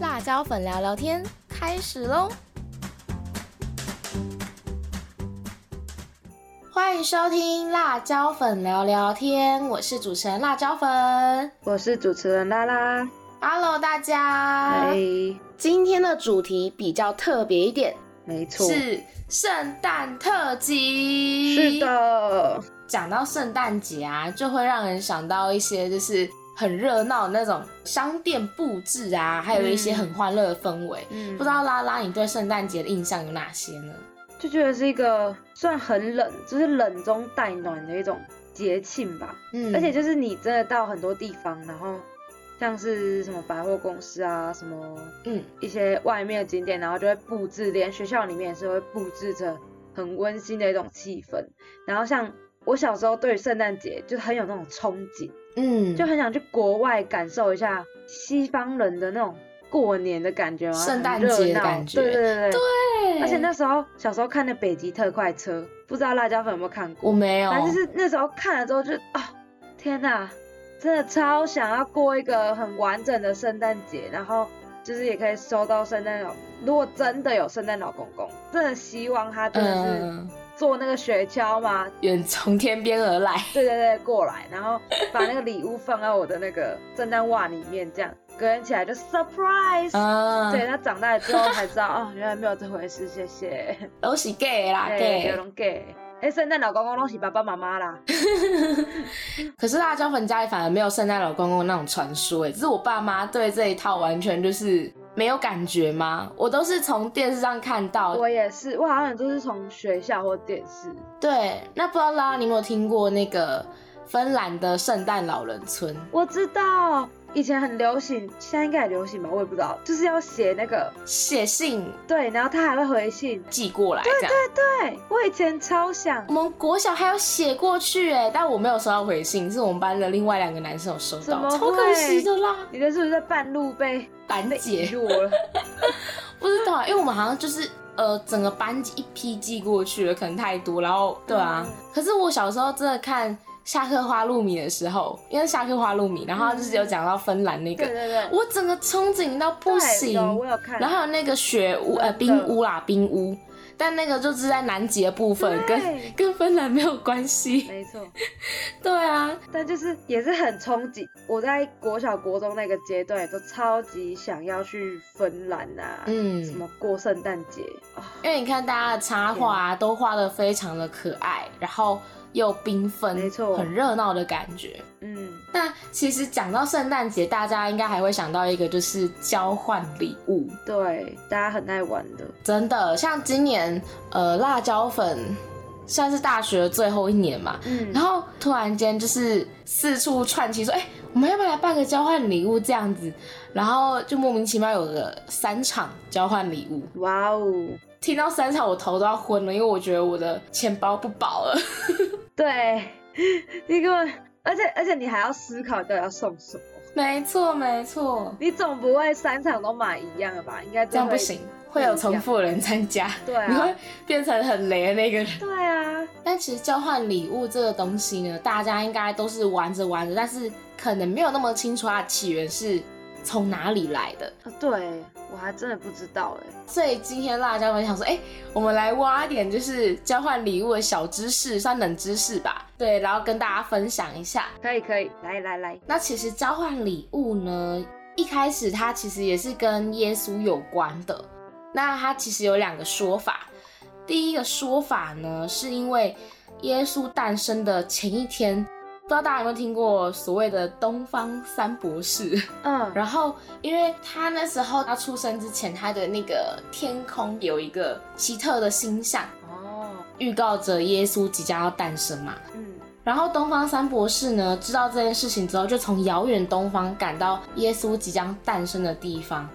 辣椒粉聊聊天开始喽！欢迎收听辣椒粉聊聊天，我是主持人辣椒粉，我是主持人拉拉。Hello，大家。嗨，今天的主题比较特别一点，没错，是圣诞特辑。是，的，讲到圣诞节啊，就会让人想到一些就是很热闹的那种商店布置啊，还有一些很欢乐的氛围。嗯不知道拉拉，你对圣诞节的印象有哪些呢？就觉得是一个算很冷，就是冷中带暖的一种节庆吧。嗯而且就是你真的到很多地方，然后像是什么百货公司啊，什么嗯，一些外面的景点，然后就会布置，连学校里面也是会布置着很温馨的一种气氛。然后像我小时候对圣诞节就很有那种憧憬，嗯，就很想去国外感受一下西方人的那种过年的感觉嘛，圣诞热闹。节的感觉。对对对对。对，而且那时候小时候看的《北极特快车》，不知道辣椒粉有没有看过？我没有，反正就是那时候看了之后就啊、天哪，真的超想要过一个很完整的圣诞节，然后就是也可以收到圣诞老，如果真的有圣诞老公公，真的希望他真的是嗯，坐那个雪橇嘛，远从天边而来，对对对，过来，然后把那个礼物放在我的那个圣诞袜里面，这样隔天起来就 surprise。嗯，对，他长大了之后才知道，哦，原来没有这回事，谢谢。都是 gay 啦对，gay 有。拢 gay。哎，圣诞老公公都是爸爸妈妈啦。可是辣椒粉家里反而没有圣诞老公公那种传说，哎，只是我爸妈对这一套完全就是没有感觉吗？我都是从电视上看到。我也是，我好像都是从学校或电视。对，那不知道拉拉你有没有听过那个芬兰的圣诞老人村？我知道以前很流行，现在应该也流行吧，我也不知道，就是要写那个写信对，然后他还会回信。寄过来对对。对，我以前超想我。们国小还有写过去哎，但我没有收到回信，是我们班的另外两个男生有收到，超可惜的啦。你这是不是在半路被 被遗班姐落了？不知道，因为我们好像就是呃整个班级一批寄过去了，可能太多，然后对啊。嗯可是我小时候真的看下课花露米的时候，因为下课花露米，然后就是有讲到芬兰那个，对对对，我整个憧憬到不行。有我有看。然后还有那个雪屋，呃，冰屋啦，冰屋，但那个就是在南极的部分，跟跟芬兰没有关系。没错，对啊，但就是也是很憧憬。我在国小、国中那个阶段，都超级想要去芬兰啊，嗯什么过圣诞节啊、因为你看大家的插画啊，都画的非常的可爱，然后又缤纷，没错很热闹的感觉。嗯，那其实讲到圣诞节，大家应该还会想到一个，就是交换礼物。对，大家很爱玩的。真的，像今年呃辣椒粉算是大学最后一年嘛，嗯然后突然间就是四处串起说，哎、我们要不要来办个交换礼物这样子？然后就莫名其妙有个三场交换礼物，哇哦，听到三场我头都要昏了，因为我觉得我的钱包不保了。对，你根本，而且而且你还要思考到底要送什么，没错，没错，你总不会三场都买一样的吧？应该会这样不行，会有重复的人参加，对啊你会变成很雷的那个人。对啊，但其实交换礼物这个东西呢，大家应该都是玩着玩着，但是可能没有那么清楚它的起源是从哪里来的。啊对我还真的不知道哎。所以今天辣椒们想说，哎、我们来挖一点就是交换礼物的小知识，算冷知识吧。对，然后跟大家分享一下。可以可以，来来来，那其实交换礼物呢，一开始它其实也是跟耶稣有关的。那它其实有两个说法。第一个说法呢，是因为耶稣诞生的前一天，不知道大家有没有听过所谓的东方三博士？嗯，然后，因为他那时候他出生之前，他的那个天空有一个奇特的星象，哦，预告着耶稣即将要诞生嘛。嗯，然后东方三博士呢，知道这件事情之后，就从遥远东方赶到耶稣即将诞生的地方。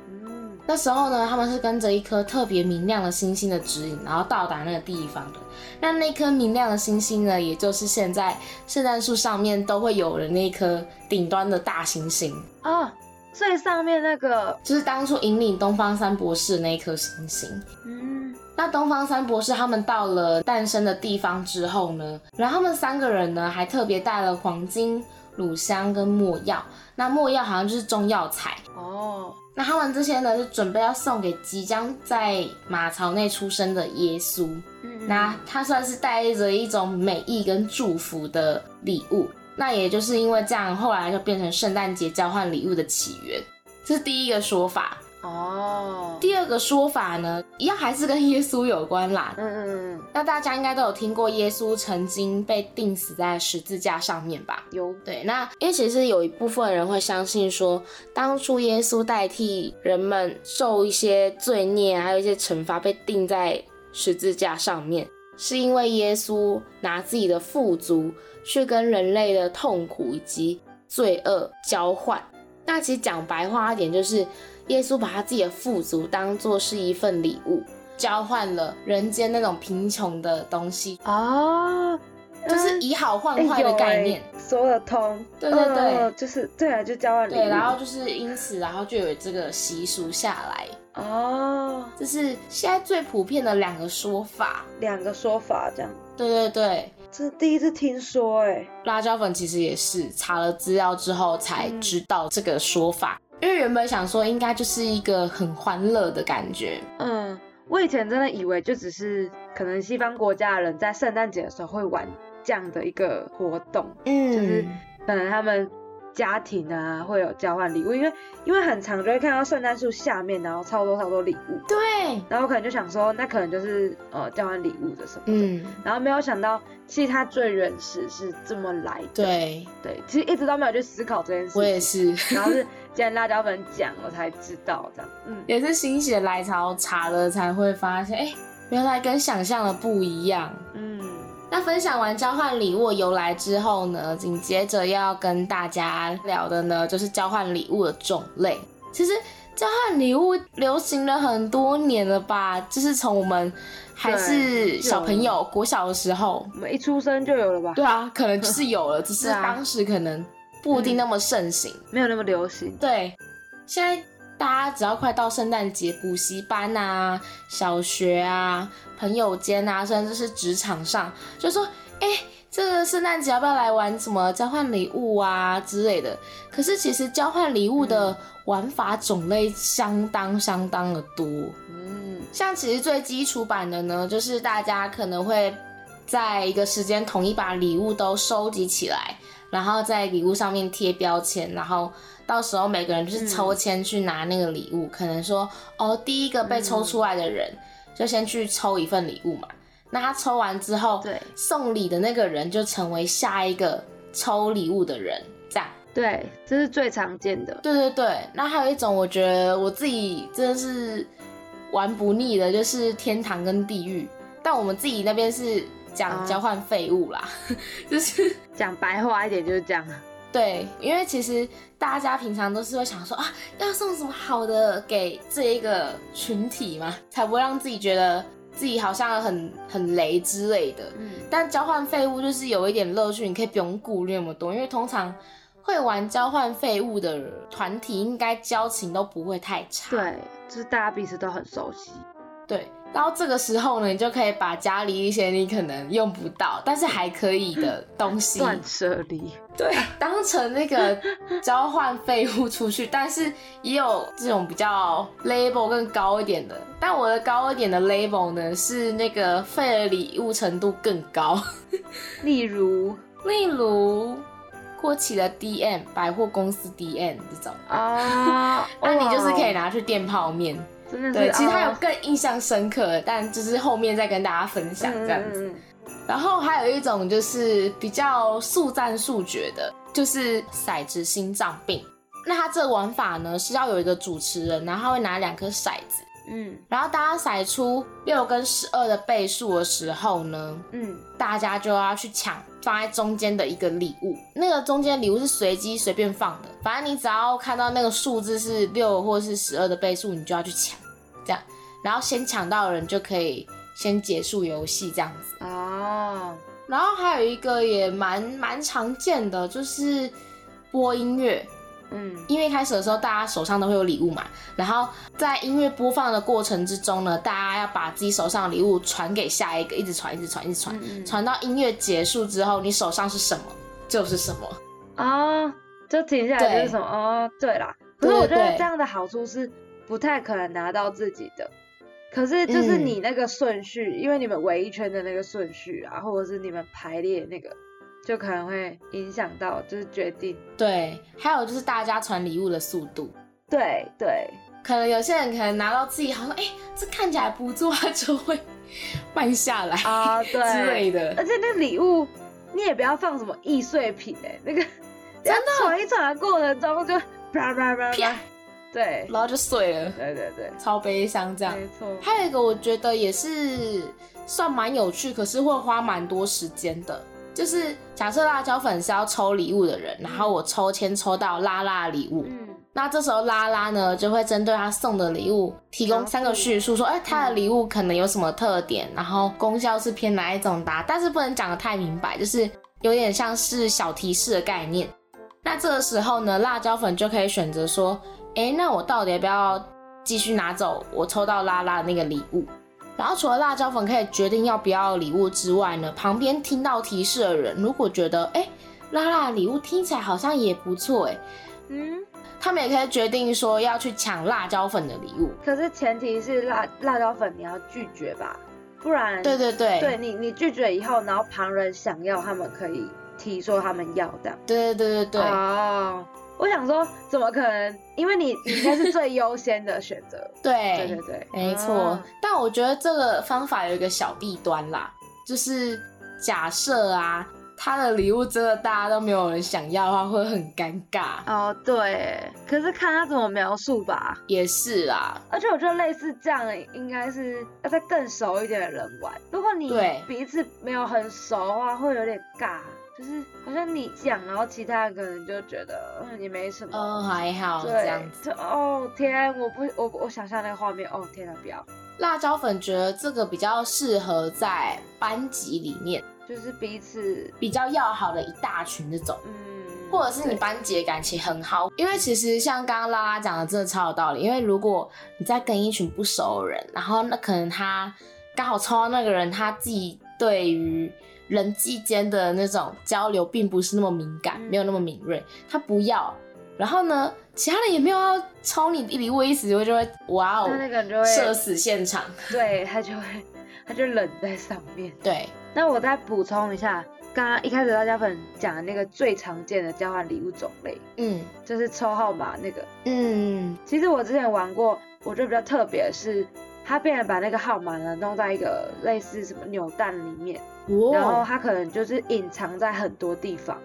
嗯，那时候呢，他们是跟着一颗特别明亮的星星的指引，然后到达那个地方的。那那颗明亮的星星呢，也就是现在圣诞树上面都会有的那颗顶端的大星星，哦，最上面那个，就是当初引领东方三博士的那一颗星星。嗯，那东方三博士他们到了诞生的地方之后呢，然后他们三个人呢还特别带了黄金、乳香跟墨药。那墨药好像就是中药材。哦，那他们这些呢，就准备要送给即将在马槽内出生的耶稣。嗯那他算是带着一种美意跟祝福的礼物。那也就是因为这样，后来就变成圣诞节交换礼物的起源。这是第一个说法。哦，第二个说法呢，一样还是跟耶稣有关啦。嗯嗯嗯，那大家应该都有听过耶稣曾经被钉死在十字架上面吧？有，对，那因为其实有一部分人会相信说，当初耶稣代替人们受一些罪孽，还有一些惩罚，被钉在十字架上面，是因为耶稣拿自己的富足去跟人类的痛苦以及罪恶交换。那其实讲白话一点，就是耶稣把他自己的富足当做是一份礼物，交换了人间那种贫穷的东西，啊，就是以好换哎坏的概念。说得通，对对对。嗯就是对啊，就交换礼物，对，然后就是因此，然后就有这个习俗下来。哦，这是现在最普遍的两个说法。两个说法这样，对对对，这第一次听说，哎，辣椒粉其实也是查了资料之后才知道这个说法，因为原本想说应该就是一个很欢乐的感觉。嗯，我以前真的以为就只是可能西方国家的人在圣诞节的时候会玩这样的一个活动，嗯，就是可能他们家庭啊会有交换礼物，因为因为很常就会看到圣诞树下面，然后超多超多礼物，对，然后我可能就想说，那可能就是呃交换礼物的什么的，嗯，然后没有想到，其实它最原始是这么来的，对，对，其实一直都没有去思考这件事，我也是，然后是既然辣椒粉讲我才知道这样，嗯，也是心血来潮查了才会发现，哎、原来跟想象的不一样。嗯，那分享完交换礼物由来之后呢，紧接着要跟大家聊的呢，就是交换礼物的种类。其实交换礼物流行了很多年了吧？就是从我们还是小朋友国小的时候，我们一出生就有了吧？对啊，可能就是有了，只是当时可能不一定那么盛行。没有那么流行，对，现在大家只要快到圣诞节，补习班啊、小学啊、朋友间啊，甚至是职场上，就说，哎、这个圣诞节要不要来玩什么交换礼物啊之类的？可是其实交换礼物的玩法种类相当相当的多。嗯，像其实最基础版的呢，就是大家可能会在一个时间统一把礼物都收集起来，然后在礼物上面贴标签，然后到时候每个人就是抽签去拿那个礼物。可能说哦，第一个被抽出来的人、就先去抽一份礼物嘛。那他抽完之后，对送礼的那个人就成为下一个抽礼物的人，这样。对，这是最常见的，对对对，那还有一种，我觉得我自己真的是玩不腻的，就是天堂跟地狱。但我们自己那边是讲哦交换废物啦，就是讲白话一点就是这样，对，因为其实大家平常都是会想说啊，要送什么好的给这一个群体嘛，才不会让自己觉得自己好像很很雷之类的。嗯，但交换废物就是有一点乐趣，你可以不用顾虑那么多，因为通常会玩交换废物的团体，应该交情都不会太差。对，就是大家彼此都很熟悉，对，然后这个时候呢，你就可以把家里一些你可能用不到，但是还可以的东西，断舍离，对，当成那个交换废物出去。但是也有这种比较 label 更高一点的，但我的高一点的 label 呢，是那个废的礼物程度更高。例如例如过期的 DM 百货公司 DM 这种，啊，那你就是可以，拿去垫泡面。对，其实他有啊。更印象深刻的，但就是后面再跟大家分享这样子。然后还有一种就是比较速战速决的，就是骰子心脏病。那它这个玩法呢是要有一个主持人，然后他会拿两颗骰子，嗯。然后大家骰出六跟十二的倍数的时候呢，嗯。大家就要去抢放在中间的一个礼物，那个中间礼物是随机随便放的，反正你只要看到那个数字是六或是十二的倍数，你就要去抢，这样，然后先抢到的人就可以先结束游戏这样子。嗯，哦，然后还有一个也蛮蛮常见的，就是播音乐。嗯音乐开始的时候，大家手上都会有礼物嘛，然后在音乐播放的过程之中呢，大家要把自己手上的礼物传给下一个，一直传，一直传，一直传，传到音乐结束之后，你手上是什么就是什么。啊，就停下来就是对什么哦，对啦。可是我觉得这样的好处是不太可能拿到自己的。可是就是嗯你那个顺序，因为你们围一圈的那个顺序啊，或者是你们排列那个，就可能会影响到，就是决定。对，还有就是大家传礼物的速度，对对，可能有些人可能拿到自己好像，哎、这看起来不错，他就会慢下来啊对 之类的。而且那礼物你也不要放什么易碎品哎、那个真的传一传的过程中就啪啪啪啪啪，对然后就碎了，对对对，超悲伤这样。没错。还有一个我觉得也是算蛮有趣，可是会花蛮多时间的。就是假设辣椒粉是要抽礼物的人，然后我抽签抽到拉拉的礼物，嗯，那这时候拉拉呢就会针对他送的礼物提供三个叙述，说，哎、他的礼物可能有什么特点，然后功效是偏哪一种的啊，但是不能讲的太明白，就是有点像是小提示的概念。那这个时候呢，辣椒粉就可以选择说，哎、那我到底要不要继续拿走我抽到拉拉的那个礼物？然后除了辣椒粉可以决定要不要礼物之外呢，旁边听到提示的人，如果觉得，哎、拉拉的礼物听起来好像也不错，哎。嗯，他们也可以决定说要去抢辣椒粉的礼物。可是前提是辣辣椒粉你要拒绝吧，不然对对对，对你你拒绝以后，然后旁人想要，他们可以提说他们要的。对对对对对，哦，我想说，怎么可能？因为你你应该是最优先的选择。对对对对，没错啊。但我觉得这个方法有一个小弊端啦，就是假设啊，他的礼物真的大家都没有人想要的话，会很尴尬。哦，对，可是看他怎么描述吧。也是啦，而且我觉得类似这样，应该是要在更熟一点的人玩。如果你对彼此没有很熟的话，会有点尬，就是好像你讲，然后其他人可能就觉得嗯也没什么。哦，还好这样子。，哦天，我不我我想象那个画面，哦天啊，不要，辣椒粉觉得这个比较适合在班级里面就是彼此，比较要好的一大群这种。嗯，或者是你班级的感情很好，因为其实像刚刚拉拉讲的，真的超有道理。因为如果你在跟一群不熟的人，然后那可能他刚好抽到那个人，他自己对于人际间的那种交流并不是那么敏感，嗯没有那么敏锐，他不要。然后呢，其他人也没有要抽你礼物的意思，就会就会哇哦那，那个人就会社死现场。对他就会他就冷在上面。对，那我再补充一下，刚刚一开始大家粉讲的那个最常见的交换礼物种类，嗯就是抽号码那个。嗯，其实我之前玩过，我觉得比较特别的是，他变成把那个号码呢弄在一个类似什么扭蛋里面，然后哦，它可能就是隐藏在很多地方，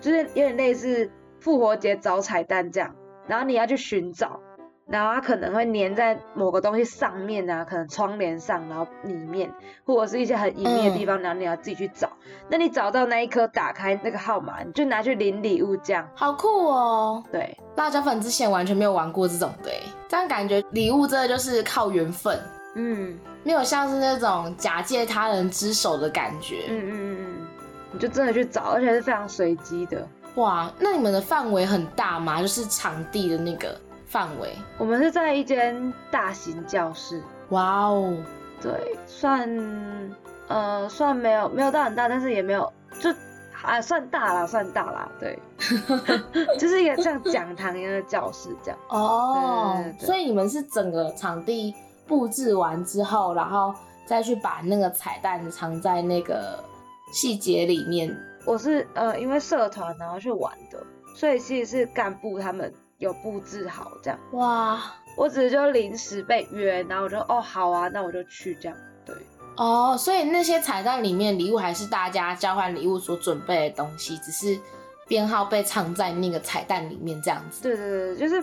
就是有点类似复活节找彩蛋这样，然后你要去寻找，然后它可能会粘在某个东西上面啊，可能窗帘上，然后里面，或者是一些很隐秘的地方，然后你要自己去找。那你找到那一颗，打开那个号码，你就拿去领礼物这样。好酷哦。对，辣椒粉之前完全没有玩过这种的欸，这样感觉礼物真的就是靠缘分，嗯没有像是那种假借他人之手的感觉。嗯嗯嗯嗯，你就真的去找，而且是非常随机的。哇，那你们的范围很大吗？就是场地的那个范围？我们是在一间大型教室，哇哦，对，算呃算没有没有到很大，但是也没有就啊算大啦，算大啦，对，就是一个像讲堂一样的教室这样。哦所以你们是整个场地布置完之后，然后再去把那个彩蛋藏在那个细节里面。我是呃因为社团然后去玩的，所以其实是干部他们有布置好这样，哇，我只是就临时被约，然后我就哦好啊，那我就去这样。对，哦，所以那些彩蛋里面礼物还是大家交换礼物所准备的东西，只是编号被藏在那个彩蛋里面这样子。对对对，就是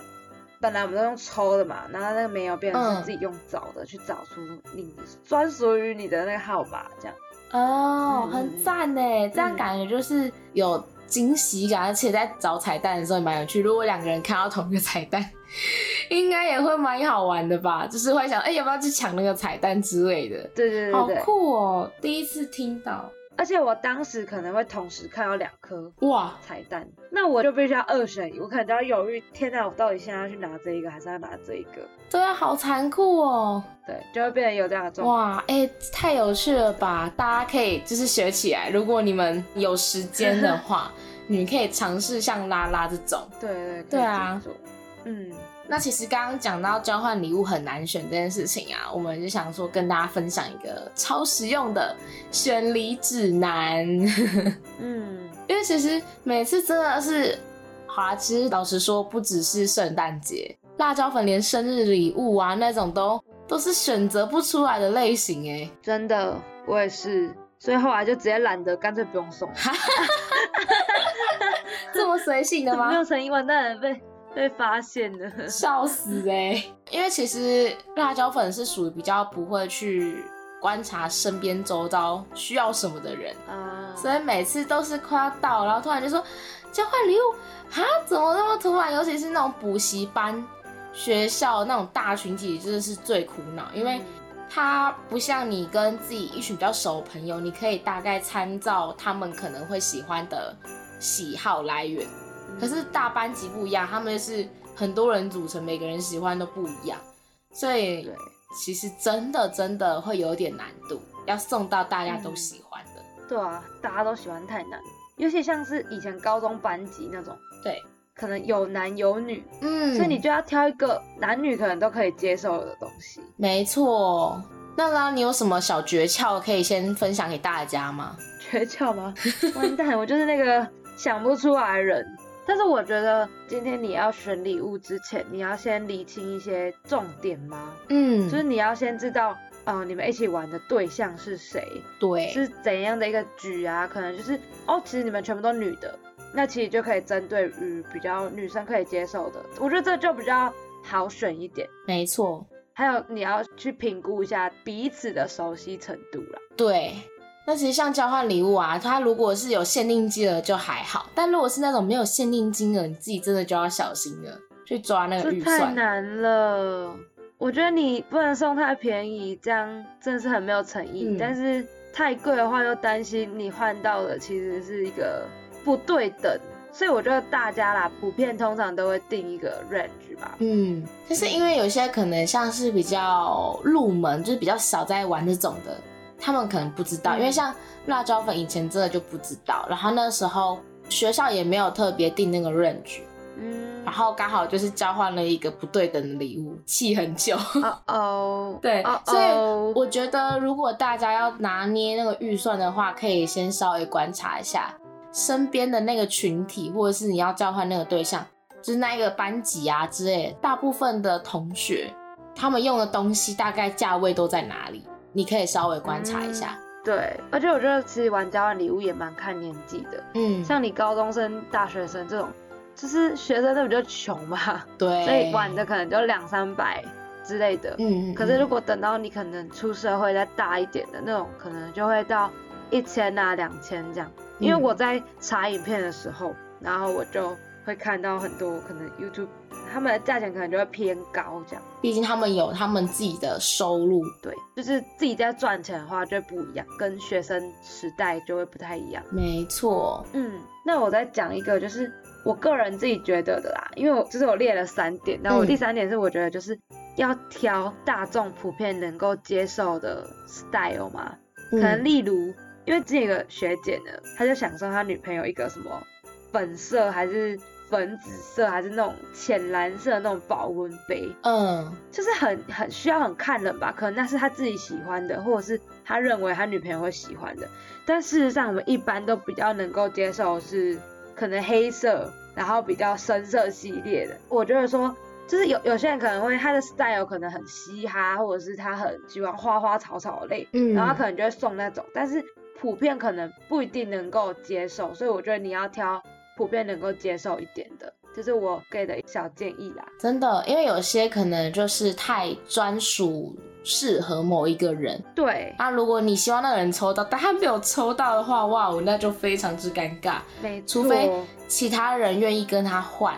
本来我们都用抽的嘛，然后那个没有变成自己用找的、去找出你专属于你的那个号码这样。哦，嗯很赞呢，这样感觉就是有惊喜感，而且在找彩蛋的时候也蛮有趣。如果两个人看到同一个彩蛋，应该也会蛮好玩的吧？就是会想，哎、要不要去抢那个彩蛋之类的？对对对好，酷哦！第一次听到，而且我当时可能会同时看到两颗哇，彩蛋，那我就必须要二选一，我可能就要犹豫，天哪，我到底现在要去拿这一个，还是要拿这一个？对啊，好残酷哦！对，就会变得有这样的状况。哇，哎、太有趣了吧！大家可以就是学起来，如果你们有时间的话，你可以尝试像拉拉这种。对对，可以尝试像拉拉这种。对对对啊，嗯，那其实刚刚讲到交换礼物很难选这件事情啊，我们就想说跟大家分享一个超实用的选礼指南。嗯，因为其实每次真的是，好啊，其实老实说，不只是圣诞节，辣椒粉连生日礼物啊那种都都是选择不出来的类型哎。真的，我也是，所以后来就直接懒得，干脆不用送。这么随性的吗？没有诚意，完蛋了，被 被发现了。笑死哎、因为其实辣椒粉是属于比较不会去观察身边周遭需要什么的人，啊，所以每次都是快要到，然后突然就说交换礼物啊，怎么那么突然？尤其是那种补习班、学校那种大群体，真的是最苦恼，因为他不像你跟自己一群比较熟的朋友，你可以大概参照他们可能会喜欢的喜好来源。可是大班级不一样，他们是很多人组成，每个人喜欢都不一样，所以对其实真的真的会有点难度，要送到大家都喜欢的。对啊，大家都喜欢太难，尤其像是以前高中班级那种，对，可能有男有女，嗯，所以你就要挑一个男女可能都可以接受的东西。没错。那啦，你有什么小诀窍可以先分享给大家吗？诀窍吗？完蛋，我就是那个想不出来的人。但是我觉得今天你要选礼物之前，你要先理清一些重点吗？嗯，就是你要先知道，呃，你们一起玩的对象是谁，对，是怎样的一个局啊？可能就是哦，其实你们全部都女的，那其实就可以针对于比较女生可以接受的，我觉得这就比较好选一点。没错，还有你要去评估一下彼此的熟悉程度啦。对。那其实像交换礼物啊，它如果是有限定金额就还好，但如果是那种没有限定金额，你自己真的就要小心了，去抓那个预算。难了，我觉得你不能送太便宜，这样真的是很没有诚意。嗯但是太贵的话，又担心你换到的其实是一个不对等，所以我觉得大家啦，普遍通常都会定一个 range 吧。嗯，就是因为有些可能像是比较入门，就是比较少在玩这种的，他们可能不知道，嗯因为像辣椒粉以前真的就不知道，然后那时候学校也没有特别定那个 range，嗯。然，后刚好就是交换了一个不对等的礼物，气很久。哦哦，对哦所以哦，我觉得如果大家要拿捏那个预算的话，可以先稍微观察一下身边的那个群体，或者是你要交换那个对象，就是那一个班级啊之类的，大部分的同学他们用的东西大概价位都在哪里，你可以稍微观察一下。对，而且我觉得其实玩交换礼物也蛮看年纪的，嗯，像你高中生、大学生这种，就是学生都比较穷嘛，对，所以玩的可能就两三百之类的。嗯，嗯，可是嗯如果等到你可能出社会再大一点的那种，可能就会到一千啊、两千这样。因为嗯我在查影片的时候，然后我就会看到很多可能 YouTube 他们的价钱可能就会偏高这样。毕竟他们有他们自己的收入。对，就是自己在赚钱的话就不一样，跟学生时代就会不太一样。没错，嗯，那我再讲一个，就是我个人自己觉得的啦，因为我就是我列了三点，然后我嗯第三点是我觉得就是要挑大众普遍能够接受的 style 嘛，可能嗯例如，因为之前有个学姐呢，她就想送她女朋友一个什么粉色还是粉紫色还是那种浅蓝色的那种保温杯，嗯，就是很很需要很看人吧，可能那是他自己喜欢的，或者是他认为他女朋友会喜欢的。但事实上，我们一般都比较能够接受是可能黑色，然后比较深色系列的。我觉得说，就是有有些人可能会他的 style 可能很嘻哈，或者是他很喜欢花花草草类，嗯。然后他可能就会送那种，但是普遍可能不一定能够接受，所以我觉得你要挑普遍能够接受一点的，这是我给的小建议啦。真的，因为有些可能就是太专属适合某一个人。对，啊，如果你希望那个人抽到，但他没有抽到的话，哇，那就非常之尴尬。没错，除非其他人愿意跟他换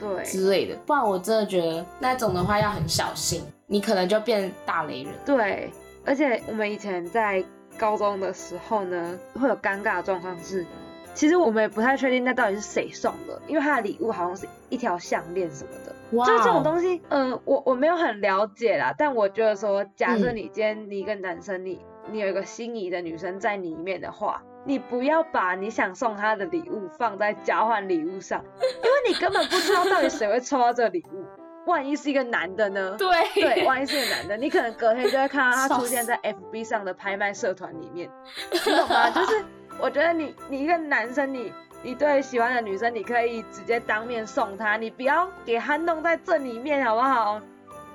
对。之类的，不然我真的觉得那种的话要很小心，你可能就变大雷人。对，而且我们以前在高中的时候呢，会有尴尬的状况是，其实我们也不太确定那到底是谁送的，因为他的礼物好像是一条项链什么的。哇就是这种哦东西，嗯、我我没有很了解啦，但我觉得说，假设嗯你今天你一个男生，你你有一个心仪的女生在里面的话，你不要把你想送他的礼物放在交换礼物上，因为你根本不知道到底谁会抽到这个礼物。万一是一个男的呢？对对，万一是一个男的，你可能隔天就会看到他出现在 FB 上的拍卖社团里面，你懂吗？就是我觉得你你一个男生，你你对喜欢的女生，你可以直接当面送她，你不要给她弄在这里面，好不好？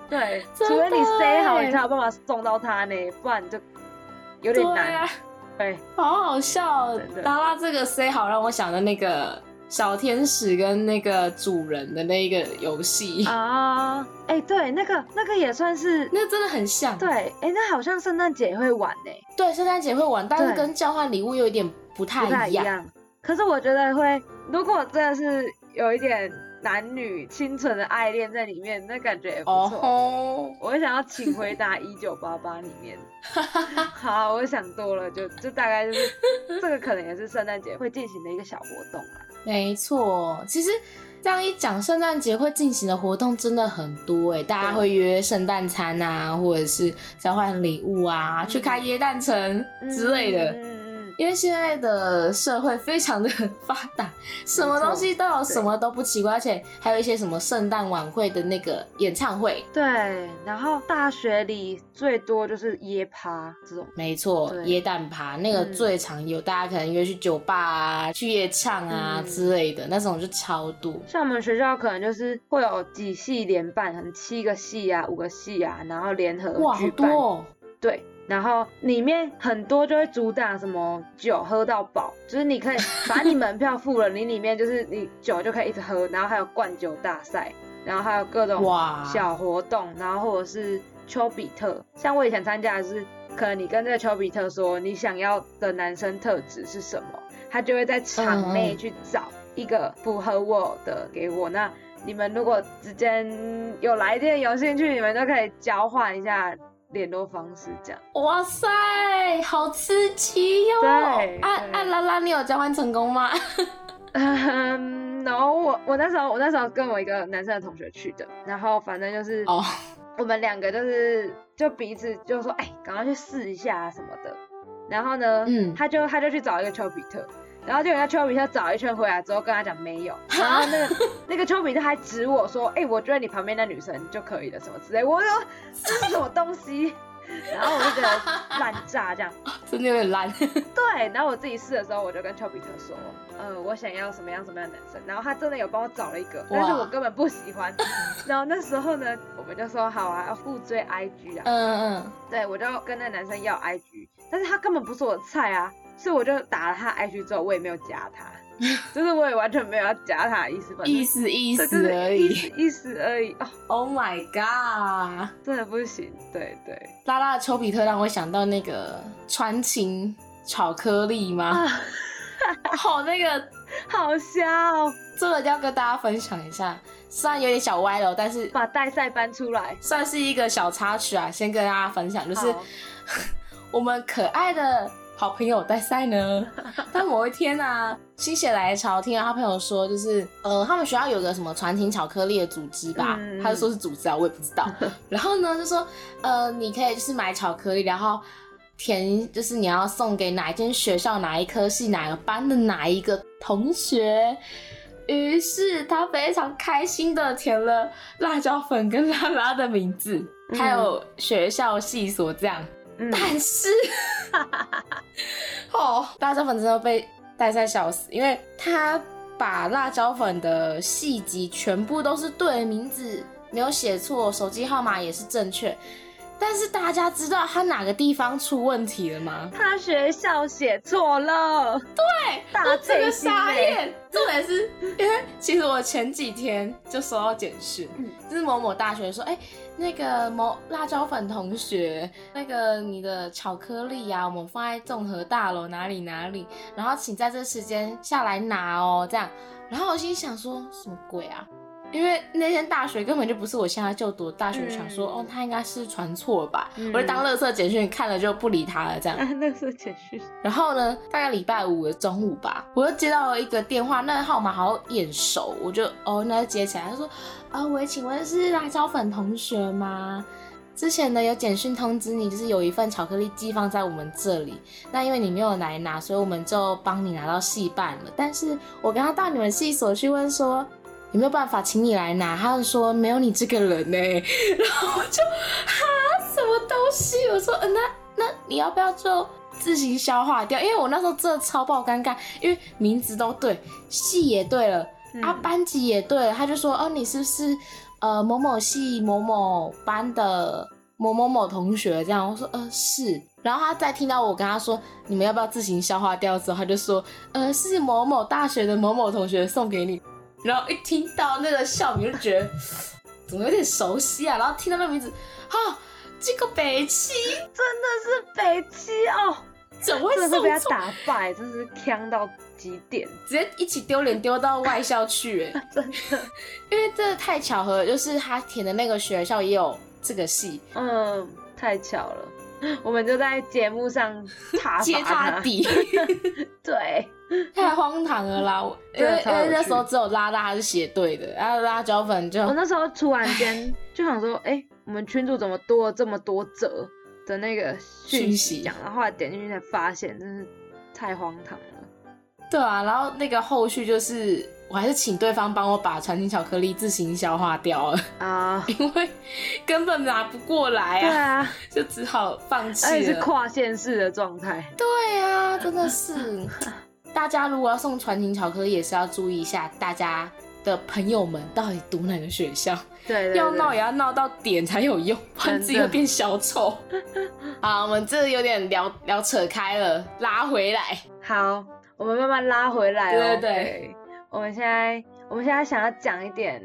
对，除非你的塞好，欸你才有办法送到她呢，不然就有点难。对好好笑哦真的。拉拉这个塞好让我想的那个小天使跟那个主人的那一个游戏，啊，哎、对，那个那个也算是。那真的很像。对，哎、那好像圣诞节也会玩呢、对，圣诞节会玩，但是跟交换礼物有一点不太不太一样。可是我觉得会，如果真的是有一点男女清纯的爱恋在里面，那感觉也不哦错。吼，我想要请回答一九八八里面。好，我想多了，就就大概就是这个，可能也是圣诞节会进行的一个小活动啦。没错，其实这样一讲，圣诞节会进行的活动真的很多哎，大家对。会约圣诞餐啊，或者是交换礼物啊，去开椰蛋城之类的。因为现在的社会非常的 发达，什么东西都有，什么都不奇怪，而且还有一些什么圣诞晚会的那个演唱会，对，然后大学里最多就是耶趴这种。没错，对椰蛋趴那个嗯最常有，大家可能约去酒吧啊、去夜唱啊嗯之类的，那种就超多。像我们学校可能就是会有几系联办，可能七个系啊、五个系啊，然后联合哇，好。多哦！对，然后里面很多就会主打什么酒喝到饱，就是你可以把你门票付了，你里面就是你酒就可以一直喝，然后还有灌酒大赛，然后还有各种哇小活动，然后或者是丘比特，像我以前参加的是，可能你跟这个丘比特说你想要的男生特质是什么，他就会在场内去找一个符合我的给我，那。你们如果之间有来电有兴趣，你们都可以交换一下联络方式，这样。哇塞，好刺激哟、对啊对啊啦啦，你有交换成功吗？嗯，然后我我那时候我那时候跟我一个男生的同学去的，然后反正就是哦，我们两个就是就彼此就说，哎，赶快去试一下啊什么的。然后呢，嗯他就他就去找一个丘比特，然后就人家丘比特找一圈回来之后跟他讲没有，然后那个那个丘比特还指我说，哎，我觉得你旁边那女生就可以了什么之类，我说这是什么东西？然后我就觉得烂炸这样。真的有点烂。对，然后我自己试的时候，我就跟丘比特说，呃，我想要什么样什么样的男生，然后他真的有帮我找了一个，但是我根本不喜欢。然后那时候呢，我们就说好啊，要互追 IG 啊，嗯嗯，对我就跟那男生要 IG，但是他根本不是我的菜啊，所以我就打了他 IG 之后，我也没有加他，就是我也完全没有要加他的意思，意思意思而已。意思而已哦，Oh my god！真的不行，对对拉拉的丘比特让我想到那个传情巧克力吗？啊，好，那个 好笑哦，这个要跟大家分享一下，虽然有点小歪了，但是把代赛搬出来，算是一个小插曲啊，先跟大家分享，就是 我们可爱的好朋友戴赛呢，但某一天啊，心血来潮，听到他朋友说，就是呃，他们学校有个什么传情巧克力的组织吧，嗯他就说是组织啊，我也不知道。然后呢，就说呃，你可以就是买巧克力，然后填就是你要送给哪一间学校、哪一科系、哪个班的哪一个同学。于是他非常开心的填了辣椒粉跟拉拉的名字，嗯还有学校系所这样。嗯，但是，哦，辣椒粉真的被戴赛笑死，因为他把辣椒粉的细节全部都是对的名字，没有写错，手机号码也是正确。但是大家知道他哪个地方出问题了吗？他学校写错了，对，大我整个傻眼。重点是因为其实我前几天就收到简讯，嗯就是某某大学说，哎、那个某辣椒粉同学，那个你的巧克力呀、我们放在综合大楼哪里哪里，然后请在这时间下来拿哦，这样。然后我心想说什么鬼啊？因为那间大学根本就不是我现在就读的大学，嗯想说哦，他应该是传错了吧，嗯我就当垃圾简讯看了就不理他了这样。啊，那是简讯，然后呢，大概礼拜五的中午吧，我又接到了一个电话，那个号码好眼熟，我就哦，那就接起来，他说，啊、喂，请问是辣椒粉同学吗？之前呢有简讯通知你，就是有一份巧克力寄放在我们这里。那因为你没有来拿，所以我们就帮你拿到系办了。但是我跟他到你们系所去问说有没有办法请你来拿，他就说没有你这个人呢。然后我就哈什么东西？我说嗯那那你要不要就自行消化掉？因为我那时候真的超爆尴尬，因为名字都对，系也对了，啊班级也对了，他就说哦你是不是？呃，某某系某某班的某某某同学，这样我说呃是，然后他再听到我跟他说你们要不要自行消化掉之后，他就说呃是某某大学的某某同学送给你，然后一听到那个校名就觉得 怎么有点熟悉啊，然后听到那名字，哈，这个北七。真的是北七哦。怎么会被他打败？真是呛到极点，直接一起丢脸丢到外校去，哎，真的，因为这太巧合，就是他填的那个学校也有这个系，嗯，太巧了，我们就在节目上 接他。底，对，太荒唐了啦，因为因为那时候只有拉拉是写对的，然后辣椒粉就，我那时候突然间 就想说，哎，我们群主怎么多了这么多折？的那个讯息讲，然后后来点进去才发现，真是太荒唐了。对啊，然后那个后续就是，我还是请对方帮我把传情巧克力自行消化掉了啊，因为根本拿不过来啊，对啊，就只好放弃了。是跨线式的状态。对啊，真的是。大家如果要送传情巧克力，也是要注意一下，大家的朋友们到底读哪个学校。对，要闹也要闹到点才有用，不然自己会变小丑。好，我们这有点聊聊扯开了，拉回来。好，我们慢慢拉回来。对对对，我们现在我们现在想要讲一点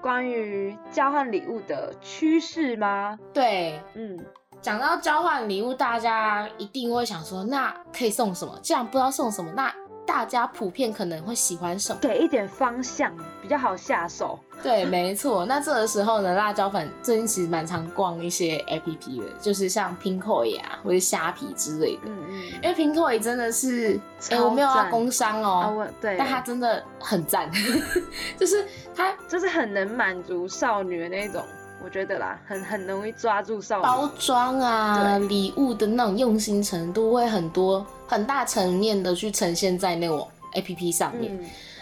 关于交换礼物的趋势吗？对，嗯，讲到交换礼物，大家一定会想说，那可以送什么？既然不知道送什么，那大家普遍可能会喜欢什么？给一点方向，比较好下手。对，没错。那这个时候呢，辣椒粉最近其实蛮常逛一些 A P P 的，就是像 Pinkoi 啊，或者虾皮之类的。嗯嗯。因为 Pinkoi 真的是，哎，我没有要工商哦，对，但它真的很赞，就是它就是很能满足少女的那种，我觉得啦，很很容易抓住少女。包装啊，礼物的那种用心程度会很多，很大层面的去呈现在那种 A P P 上面，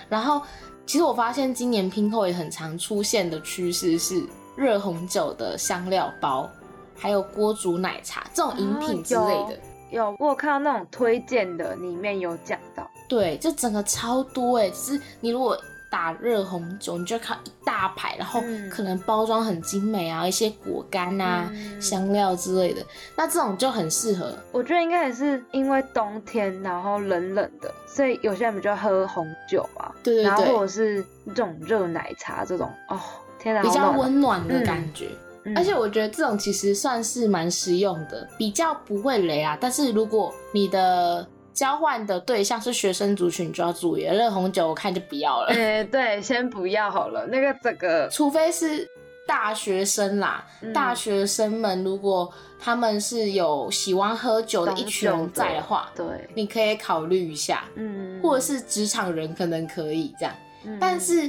然后。其实我发现今年拼购也很常出现的趋势是热红酒的香料包，还有锅煮奶茶这种饮品之类的。有，我有看到那种推荐的，里面有讲到。对，就整个超多哎，就是你如果。打热红酒，你就看一大排，然后可能包装很精美啊，一些果干啊、香料之类的，那这种就很适合。我觉得应该也是因为冬天，然后冷冷的，所以有些人比较喝红酒啊？对对对。然后或者是这种热奶茶这种，哦，天哪，比较温暖的感觉。而且我觉得这种其实算是蛮实用的，比较不会雷啊。但是如果你的交换的对象是学生族群，就要注意热红酒，我看就不要了。哎，对，先不要好了。那个这个，除非是大学生啦，大学生们如果他们是有喜欢喝酒的一群人在的话，对，你可以考虑一下。嗯，或者是职场人可能可以这样。但是，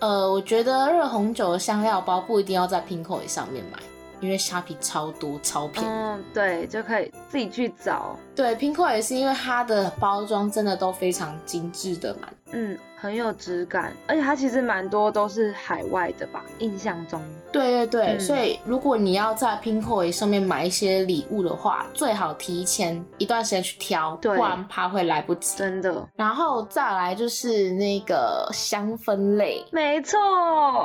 呃，我觉得热红酒的香料包不一定要在 Pinkoi 上面买。因为虾皮超多超便宜，嗯，对，就可以自己去找。对，拼扣也是因为它的包装真的都非常精致的嘛，嗯，很有质感，而且它其实蛮多都是海外的吧，印象中。对对对，所以如果你要在拼扣上面买一些礼物的话，最好提前一段时间去挑，不然怕会来不及。真的。然后再来就是那个香氛类，没错。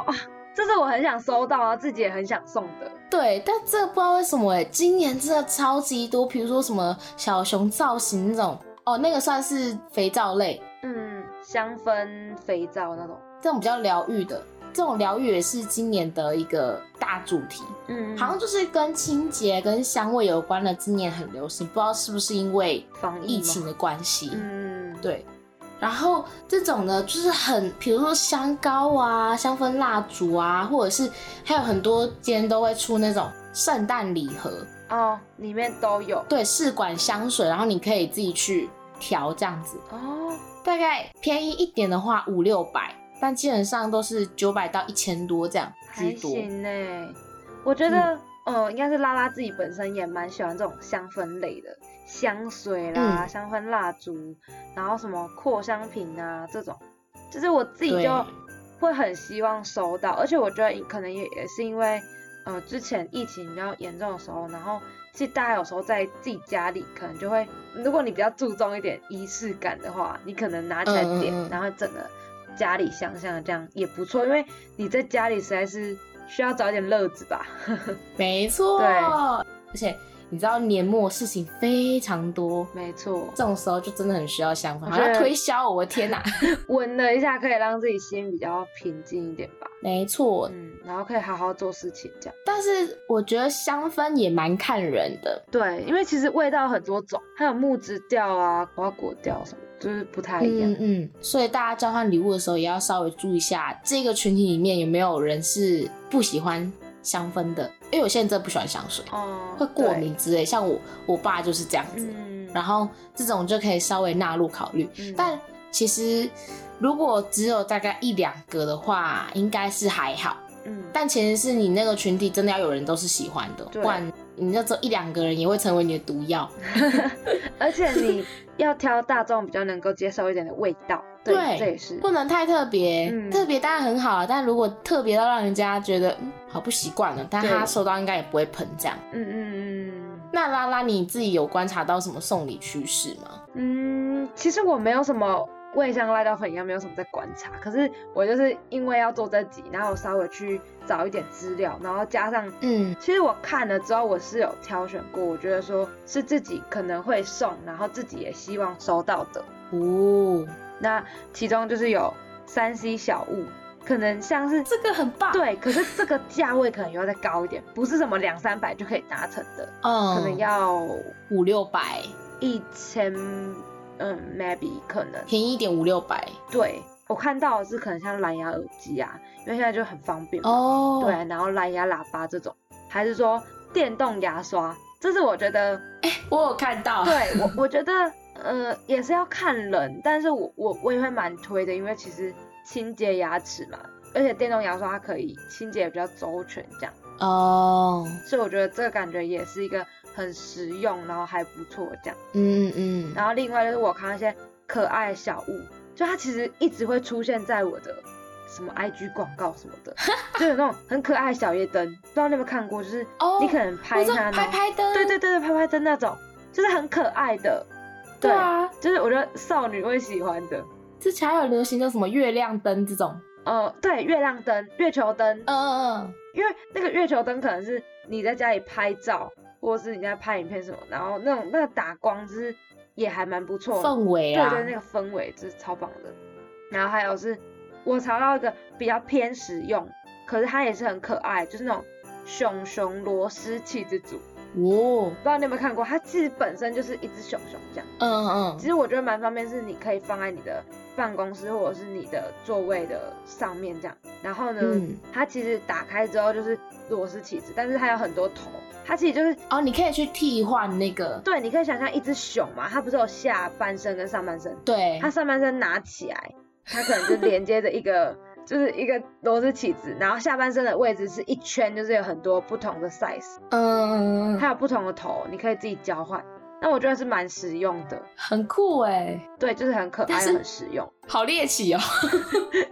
这是我很想收到啊，自己也很想送的。对，但这不知道为什么哎，今年真的超级多，比如说什么小熊造型那种，哦，那个算是肥皂类，嗯，香氛肥皂那种，这种比较疗愈的，这种疗愈也是今年的一个大主题，嗯，好像就是跟清洁跟香味有关的，今年很流行，不知道是不是因为防疫情的关系，嗯，对。然后这种呢，就是很，比如说香膏啊、香氛蜡烛啊，或者是还有很多间都会出那种圣诞礼盒哦，里面都有。对，试管香水，然后你可以自己去调这样子哦。大概便宜一点的话五六百，但基本上都是九百到一千多这样居多。行呢，我觉得呃，应该是拉拉自己本身也蛮喜欢这种香氛类的香水啦、嗯香氛蜡烛，然后什么扩香瓶啊这种，就是我自己就会很希望收到，而且我觉得可能也也是因为，呃，之前疫情比较严重的时候，然后其实大家有时候在自己家里可能就会，如果你比较注重一点仪式感的话，你可能拿起来点，嗯嗯嗯。然后整个家里香香的这样也不错，因为你在家里实在是需要找点乐子吧。没错。对而且你知道年末事情非常多，没错，这种时候就真的很需要香氛，好像推销，我的天哪！闻了一下可以让自己心比较平静一点吧。没错，嗯，然后可以好好做事情这样。但是我觉得香氛也蛮看人的。对，因为其实味道很多种，还有木质调啊、瓜果调什么，就是不太一样。嗯嗯，所以大家交换礼物的时候也要稍微注意一下，这个群体里面有没有人是不喜欢香氛的，因为有些人真的不喜欢香水，哦，会过。敏之类。像我我爸就是这样子，嗯，然后这种就可以稍微纳入考虑。嗯但其实如果只有大概一两个的话，应该是还好。嗯，但前提是你那个群体真的要有人都是喜欢的，不然你那只有一两个人也会成为你的毒药。而且你要挑大众比较能够接受一点的味道。对，对这也是。不能太特别，嗯特别当然很好啊，但如果特别到让人家觉得嗯好不习惯了，但对他收到应该也不会喷这样。嗯嗯嗯那拉拉你自己有观察到什么送礼趋势吗？嗯，其实我没有什么。我也像辣椒粉一样，没有什么在观察。可是我就是因为要做这集，然后我稍微去找一点资料，然后加上嗯其实我看了之后，我是有挑选过，我觉得说是自己可能会送，然后自己也希望收到的。哦，那其中就是有三 C 小物，可能像是这个很棒。，对，可是这个价位可能要再高一点，不是什么两三百就可以达成的，嗯，可能要五六百，一千，嗯，maybe 可能。便宜一点五六百。对我看到的是可能像蓝牙耳机啊，因为现在就很方便嘛。哦，对，，然后蓝牙喇叭这种，还是说电动牙刷，这是我觉得我有看到。对我，我觉得呃也是要看人，但是我我我也会蛮推的，因为其实清洁牙齿嘛，而且电动牙刷它可以清洁得比较周全，这样，哦，所以我觉得这个感觉也是一个很实用，然后还不错这样。嗯嗯，然后另外就是我看到一些可爱的小物，就它其实一直会出现在我的什么 IG 广告什么的，就有那种很可爱的小夜灯，不知道你有没有看过，就是哦你可能拍它，拍拍灯，对对对对，拍拍灯那种，就是很可爱的，对啊，就是我觉得少女会喜欢的。之前还有流行叫什么月亮灯这种。呃，对，月亮灯、月球灯，嗯嗯因为那个月球灯可能是你在家里拍照，或者是你在拍影片什么，然后那种那个打光就是也还蛮不错氛围啊，对对，那个氛围就是超棒的。然后还有是我查到一个比较偏实用，可是它也是很可爱，就是那种熊熊螺丝气质组，哦，不知道你有没有看过？它其实本身就是一只熊熊这样。嗯嗯其实我觉得蛮方便，是你可以放在你的办公室或者是你的座位的上面这样。然后呢，嗯它其实打开之后就是螺丝起子，但是它有很多头，它其实就是哦，你可以去替换那个，对，你可以想象一只熊嘛，它不是有下半身跟上半身，对它，上半身拿起来，它可能就连接着一个。就是一个螺丝起子，然后下半身的位置是一圈，就是有很多不同的 size，嗯它有不同的头，你可以自己交换。那我觉得是蛮实用的，很酷哎，对，就是很可爱，很实用。好猎奇哦，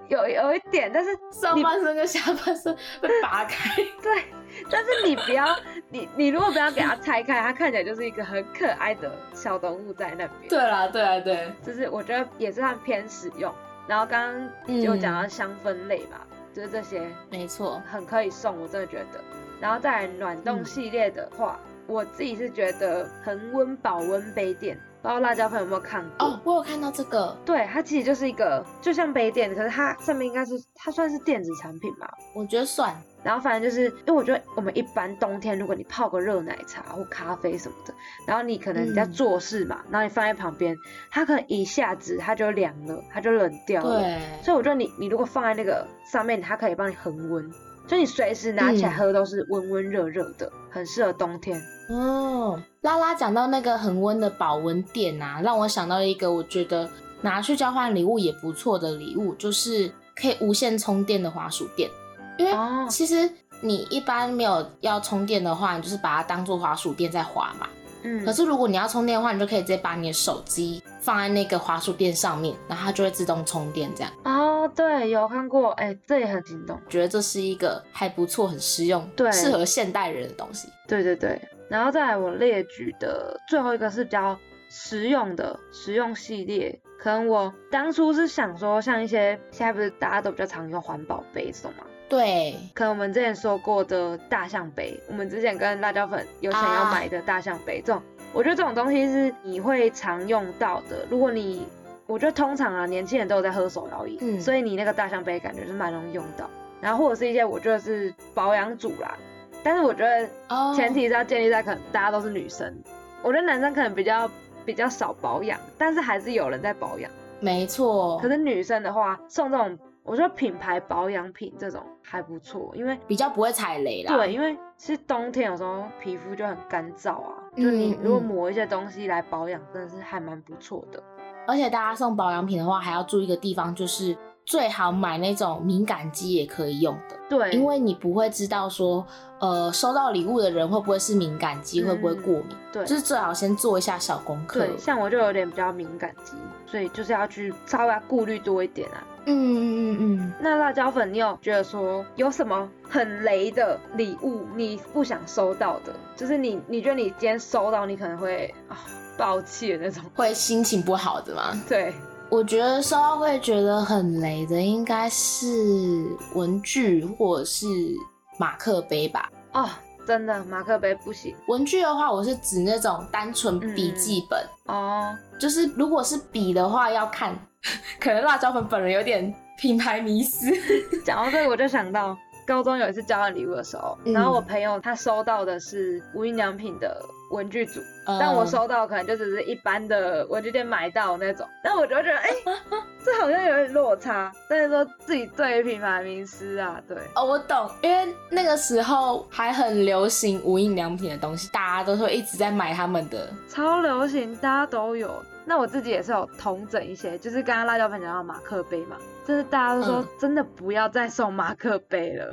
有有一点，但是 上半身跟下半身被拔开，对，但是你不要，你你如果不要给它拆开，它看起来就是一个很可爱的小动物在那边。对啦，对啦，对，就是我觉得也是算偏实用。然后刚刚就讲到香氛类嘛，就是这些没错，很可以送，我真的觉得。然后再来暖冻嗯。系列的话，我自己是觉得恒温保温杯垫，不知道辣椒粉有没有看过？哦，我有看到这个，对，它其实就是一个就像杯垫，可是它上面应该是它算是电子产品吧，我觉得算，然后反正就是，因为我觉得我们一般冬天，如果你泡个热奶茶或咖啡什么的，然后你可能你在嗯做事嘛，然后你放在旁边，它可能一下子它就凉了，它就冷掉了。对，所以我觉得你你如果放在那个上面，它可以帮你恒温，就你随时拿起来嗯喝都是温温热热的，很适合冬天。哦，拉拉讲到那个恒温的保温垫啊，让我想到一个我觉得拿去交换礼物也不错的礼物，就是可以无线充电的滑鼠垫。因为哦其实你一般没有要充电的话，你就是把它当做滑鼠垫在滑嘛。嗯可是如果你要充电的话，你就可以直接把你的手机放在那个滑鼠垫上面，然后它就会自动充电。这样，哦，对，有看过，哎、这也很心动。觉得这是一个还不错、很实用、对适合现代人的东西。对对对，然后再来我列举的最后一个是比较实用的实用系列，可能我当初是想说，像一些现在不是大家都比较常用环保杯这种嘛，对，可能我们之前说过的大象杯，我们之前跟辣椒粉有想要啊买的大象杯，这种我觉得这种东西是你会常用到的。如果你我觉得通常啊，年轻人都有在喝手摇饮，嗯所以你那个大象杯感觉是蛮容易用到。然后或者是一些我觉得是保养组啦，但是我觉得哦前提是要建立在可能大家都是女生，我觉得男生可能比较比较少保养，但是还是有人在保养。没错可，是女生的话，送这种我觉得品牌保养品这种还不错，因为比较不会踩雷啦。对，因为是冬天，有时候皮肤就很干燥啊，就你嗯如果嗯抹一些东西来保养，真的是还蛮不错的。而且大家送保养品的话，还要注意一个地方，就是最好买那种敏感肌也可以用的，对，因为你不会知道说，呃，收到礼物的人会不会是敏感肌，嗯会不会过敏，对就是最好先做一下小功课。对，像我就有点比较敏感肌，所以就是要去稍微要顾虑多一点啊。嗯嗯嗯嗯，那辣椒粉，你有觉得说有什么很雷的礼物你不想收到的？就是你你觉得你今天收到，你可能会啊爆气的那种？会心情不好的吗？对，我觉得收到会觉得很雷的，应该是文具或者是马克杯吧。哦，真的马克杯不行文具的话，我是指那种单纯笔记本，哦。就是如果是笔的话，要看，可能辣椒粉本人有点品牌迷失。讲到这个，我就想到高中有一次交换礼物的时候，嗯然后我朋友他收到的是无印良品的文具组，嗯但我收到可能就只是一般的文具店买到那种，但我就觉得，哎、这好像有点落差。但是说自己对于品牌名师啊，对，哦，我懂，因为那个时候还很流行无印良品的东西，大家都会一直在买他们的。超流行，大家都有。那我自己也是有同整一些，就是刚刚辣椒粉讲到马克杯嘛，就是大家都说嗯真的不要再送马克杯了，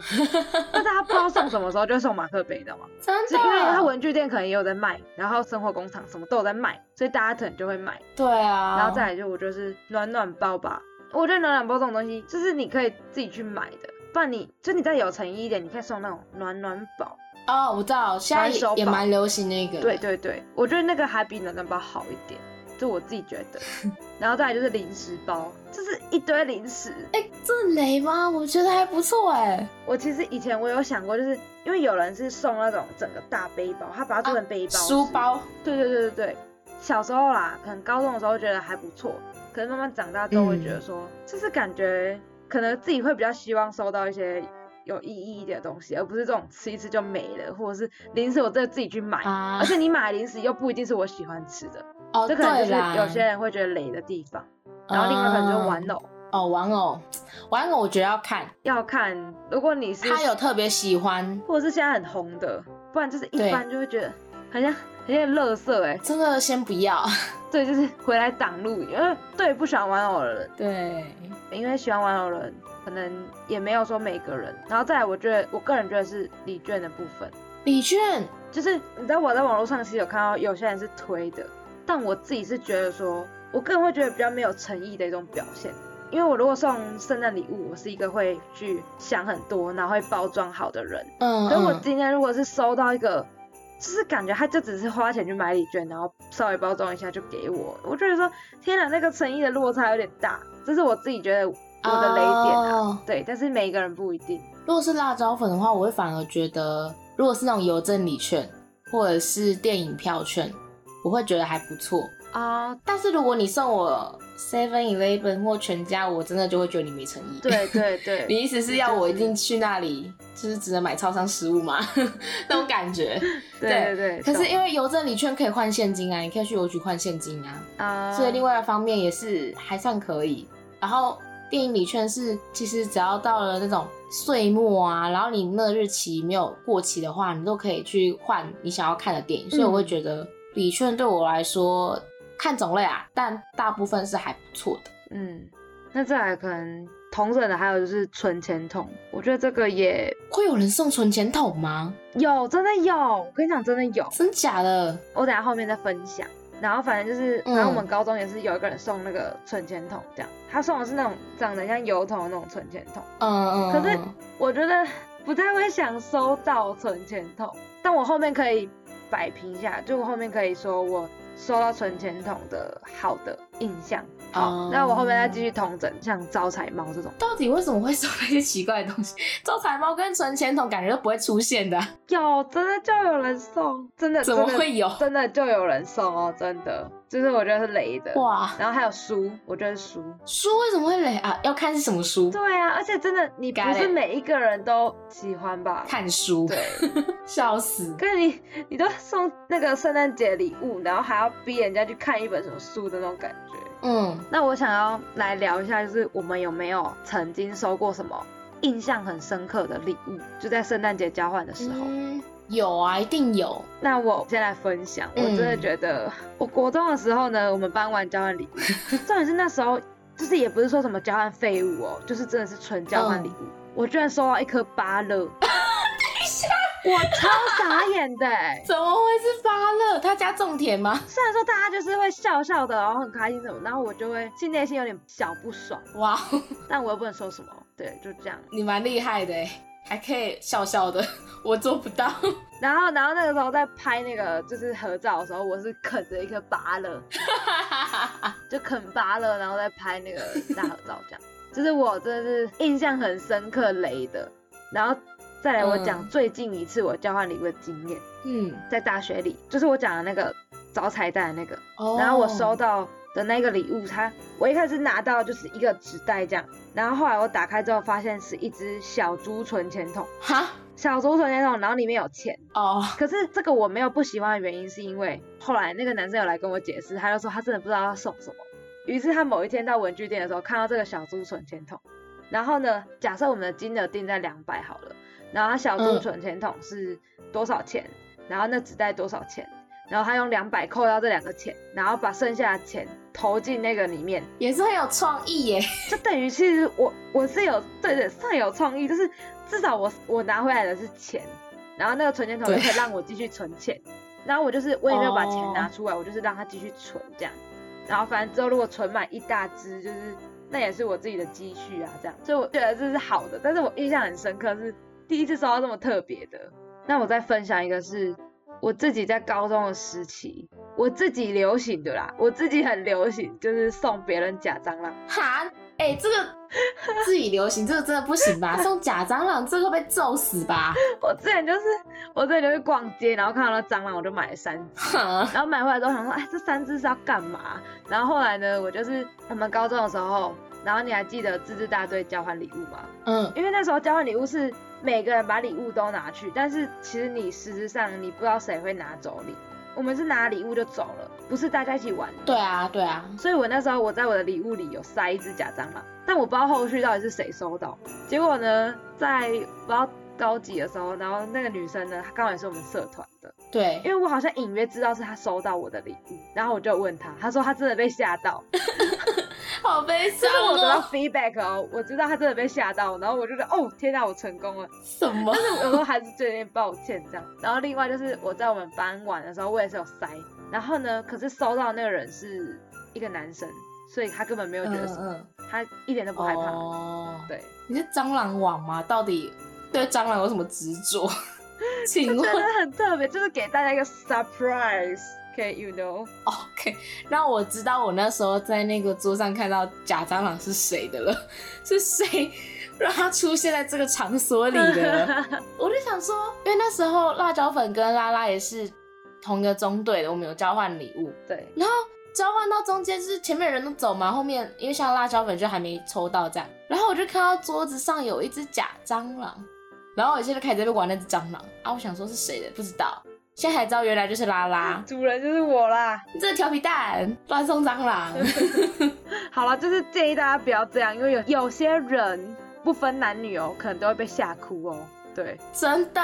那大家不知道送什么时候就送马克杯，你知道吗？真是因为它文具店可能也有在卖，然后生活工厂什么都有在卖，所以大家可能就会买。对啊，然后再来就我觉得是暖暖包吧，我觉得暖暖包这种东西就是你可以自己去买的，不然你就你再有诚意一点，你可以送那种暖暖宝。哦，我知道，现在手也蛮流行那个。对，对对，我觉得那个还比暖暖包好一点，就我自己觉得。然后再来就是零食包，就是一堆零食。哎、这雷吗？我觉得还不错哎。我其实以前我有想过，就是因为有人是送那种整个大背包，他把它做成背包、书。包，对对对对对，小时候啦，可能高中的时候觉得还不错，可是慢慢长大之后会觉得说，就是感觉可能自己会比较希望收到一些有意义一点的东西，而不是这种吃一次就没了，或者是零食我真的自己去买，啊而且你买零食又不一定是我喜欢吃的，哦，这可能就是，有些人会觉得雷的地方。然后另外可能就是玩偶，哦，玩偶，玩偶我觉得要看。要看如果你是他有特别喜欢，或者是现在很红的，不然就是一般就会觉得好像很像垃圾哎、真的先不要。对，就是回来挡路，因为对不喜欢玩偶的人。对，因为喜欢玩偶的人可能也没有说每个人，然后再来，我觉得我个人觉得是礼券的部分，礼券，就是你知道我在网络上其实有看到有些人是推的，但我自己是觉得说，我个人会觉得比较没有诚意的一种表现，因为我如果送圣诞礼物，我是一个会去想很多，然后会包装好的人，嗯，可是我嗯今天如果是收到一个。就是感觉他就只是花钱去买礼券，然后稍微包装一下就给我，我觉得说天哪，那个诚意的落差有点大，这是我自己觉得我的雷点啊。哦对，但是每一个人不一定。如果是辣椒粉的话，我会反而觉得，如果是那种邮政礼券或者是电影票券，我会觉得还不错。啊、但是如果你送我 Seven Eleven 或全家，我真的就会觉得你没诚意。对对对，你意思是要我一定去那里，就是只能买超商食物吗？那种感觉。对对对。可是因为邮政礼券可以换现金啊，你可以去邮局换现金啊，啊，所以另外一方面也是还算可以。然后电影礼券是，其实只要到了那种岁末啊，然后你那个日期没有过期的话，你都可以去换你想要看的电影。所以我会觉得礼券对我来说看种类啊，但大部分是还不错的。嗯，那再来可能同等的还有就是存钱筒，我觉得这个也会有人送存钱筒吗？有，真的有，我跟你讲，真的有，真假的？我等下后面再分享。然后反正就是，嗯反正我们高中也是有一个人送那个存钱筒，这样，他送的是那种长得像油桶的那种存钱筒。嗯嗯。可是嗯我觉得不太会想收到存钱筒，但我后面可以摆平一下，就我后面可以说我收到存钱筒的好的印象。好，哦那我后面再继续统整，像招财猫这种，到底为什么会收那些奇怪的东西？招财猫跟存钱筒感觉都不会出现的啊、有真的就有人送，真的怎么会有？真的就有人送哦，真的，就是我觉得是雷的。哇，然后还有书，我觉得是书。书为什么会雷啊？要看是什么书。对啊，而且真的，你不是每一个人都喜欢吧？看书，对，笑死。可是你你都送那个圣诞节礼物，然后还要逼人家去看一本什么书的那种感觉。嗯，那我想要来聊一下，就是我们有没有曾经收过什么印象很深刻的礼物？就在圣诞节交换的时候。嗯，有啊，一定有。那我先来分享，我嗯真的觉得，我国中的时候呢，我们班玩交换礼物，重点是那时候就是也不是说什么交换废物哦，就是真的是纯交换礼物。我居然收到一颗芭乐，等一下，我超傻眼的欸。怎么会是芭乐？他家种田吗？虽然说大家就是会笑笑的，然后很开心什么，然后我就会心内心有点小不爽，哇，但我又不能说什么，对，就这样。你蛮厉害的哎，还可以笑笑的，我做不到。然后，然后那个时候在拍那个就是合照的时候，我是啃着一颗芭乐，就啃芭乐，然后再拍那个大合照，这样，就是我真的是印象很深刻雷的。然后再来我讲嗯最近一次我交换礼物的经验，嗯，在大学里，就是我讲的那个找彩蛋的那个，哦然后我收到的那个礼物，它我一开始拿到就是一个纸袋这样，然后后来我打开之后发现是一只小猪存钱筒，哈小猪存钱筒，然后里面有钱。哦，可是这个我没有不喜欢的原因，是因为后来那个男生有来跟我解释，他就说他真的不知道要送什么。于是他某一天到文具店的时候，看到这个小猪存钱筒，然后呢，假设我们的金额定在两百好了，然后他小猪嗯存钱筒是多少钱，然后那纸袋多少钱，然后他用两百扣掉这两个钱，然后把剩下的钱投进那个里面，也是很有创意耶。就等于其实我我是有对对算有创意，就是至少我我拿回来的是钱，然后那个存钱筒就可以让我继续存钱，然后我就是我也没有把钱哦拿出来，我就是让它继续存这样，然后反正之后如果存满一大支，就是那也是我自己的积蓄啊这样，所以我觉得这是好的，但是我印象很深刻是第一次收到这么特别的。那我再分享一个是我自己在高中的时期，我自己流行的啦，我自己很流行，就是送别人假蟑螂。哈，哎、这个 自己流行，这个真的不行吧？送假蟑螂，这个会被揍死吧？我之前就是我之前就去逛街，然后看到那蟑螂，我就买了三只。然后买回来之后想说，哎，这三只是要干嘛？然后后来呢，我就是我们高中的时候，然后你还记得自治大队交换礼物吗？嗯，因为那时候交换礼物是每个人把礼物都拿去，但是其实你实质上你不知道谁会拿走礼。我们是拿礼物就走了，不是大家一起玩。对啊，对啊，所以我那时候我在我的礼物里有塞一只假蟑螂，但我不知道后续到底是谁收到。结果呢，在不知道高几的时候，然后那个女生呢，她刚好也是我们社团的，对因，为我好像隐约知道是她收到我的礼物，然后我就问她，她说她真的被吓到，好悲伤我得到哦。feedback 哦，我知道他真的被吓到，然后我就觉得哦天哪，我成功了。什么？但是有时候还是觉得有点抱歉这样。然后另外就是我在我们班玩的时候，我也是有塞，然后呢，可是收到那个人是一个男生，所以他根本没有觉得什么，嗯他一点都不害怕。哦，对，你是蟑螂王吗？到底对蟑螂有什么执着？请问很特别，就是给大家一个 surprise。可以，you know，，OK，让我知道我那时候在那个桌上看到假蟑螂是谁的了，是谁让它出现在这个场所里的？我就想说，因为那时候辣椒粉跟拉拉也是同一个中队的，我们有交换礼物，对，然后交换到中间，就是前面人都走嘛，后面因为像辣椒粉就还没抽到这样，然后我就看到桌子上有一只假蟑螂，然后我现在开始在玩那只蟑螂。啊，我想说是谁的，不知道，现在才知道原来就是拉拉，主人就是我啦。你这个调皮蛋乱送蟑螂，好了，就是建议大家不要这样，因为有有些人不分男女哦，可能都会被吓哭哦。对，真的，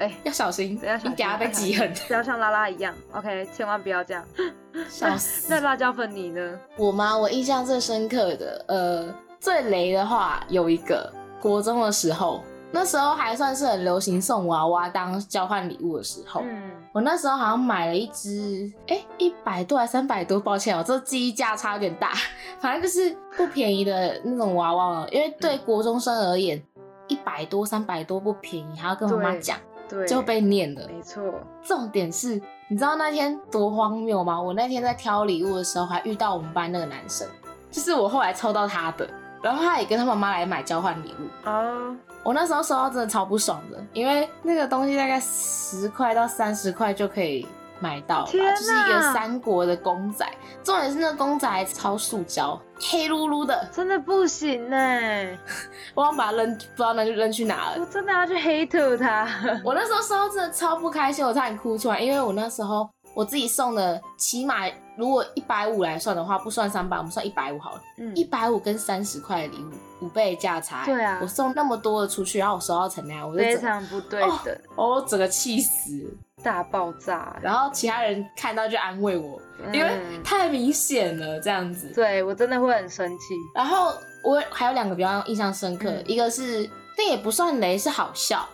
哎要小心，等一下小心你等下被挤很，不要像拉拉一样，OK，千万不要这样。笑死。那辣椒粉你呢？我吗？我印象最深刻的，呃，最雷的话有一个，国中的时候，那时候还算是很流行送娃娃当交换礼物的时候。嗯，我那时候好像买了一只，哎、一百多还三百多，抱歉哦、这记忆价差有点大，反正就是不便宜的那种娃娃哦。因为对国中生而言，一百多、三百多不便宜，还要跟妈妈讲，对，就被念了。没错，重点是，你知道那天多荒谬吗？我那天在挑礼物的时候，还遇到我们班那个男生，就是我后来抽到他的，然后他也跟他妈妈来买交换礼物。啊，我那时候收到真的超不爽的，因为那个东西大概十块到三十块就可以买到吧，就是一个三国的公仔，重点是那个公仔还超塑胶，黑噜噜的，真的不行呢，我想把它扔，不知道扔扔去哪了。我真的要去 hate 他。我那时候收到真的超不开心，我差点哭出来，因为我那时候我自己送的，起码如果一百五来算的话，不算三百，我们算一百五好了，嗯一百五跟三十块的礼物，五倍的价差、对啊我送那么多的出去，然后我收到成那样，我就非整常不对等，哦，整个气死。大爆炸。然后其他人看到就安慰我，因为嗯太明显了这样子。对我真的会很生气。然后我还有两个比较印象深刻，嗯一个是那也不算雷，是好笑，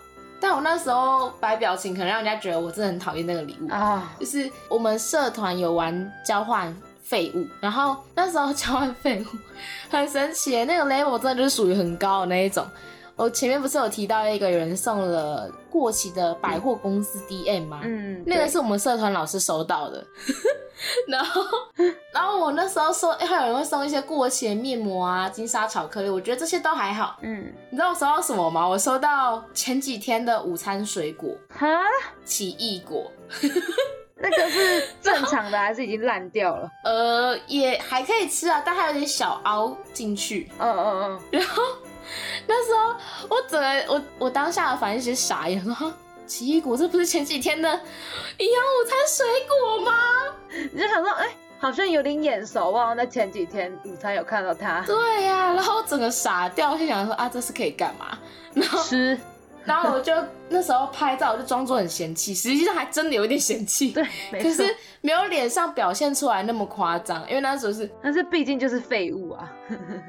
但我那时候摆表情可能让人家觉得我真的很讨厌那个礼物。啊，就是我们社团有玩交换废物，然后那时候交换废物很神奇，那个 level 真的就是属于很高的那一种。我前面不是有提到一个有人送了过期的百货公司 DM 吗？嗯，那个是我们社团老师收到的，然后，然后我那时候收，还有人会送一些过期的面膜啊、金沙巧克力，我觉得这些都还好。嗯，你知道我收到什么吗？我收到前几天的午餐水果哈，奇异果，那个是正常的还是已经烂掉了？呃，也还可以吃啊，但还有点小凹进去。嗯嗯嗯，那时候我整个我我当下的反应是傻眼，说哈奇异果这不是前几天的营养午餐水果吗？你就想说，哎、好像有点眼熟，忘了在前几天午餐有看到它对呀、然后整个傻掉，就想说啊，这是可以干嘛？然后，吃，然后我就那时候拍照，我就装作很嫌弃，实际上还真的有一点嫌弃，对，可是没有脸上表现出来那么夸张，因为那时候是但是毕竟就是废物啊。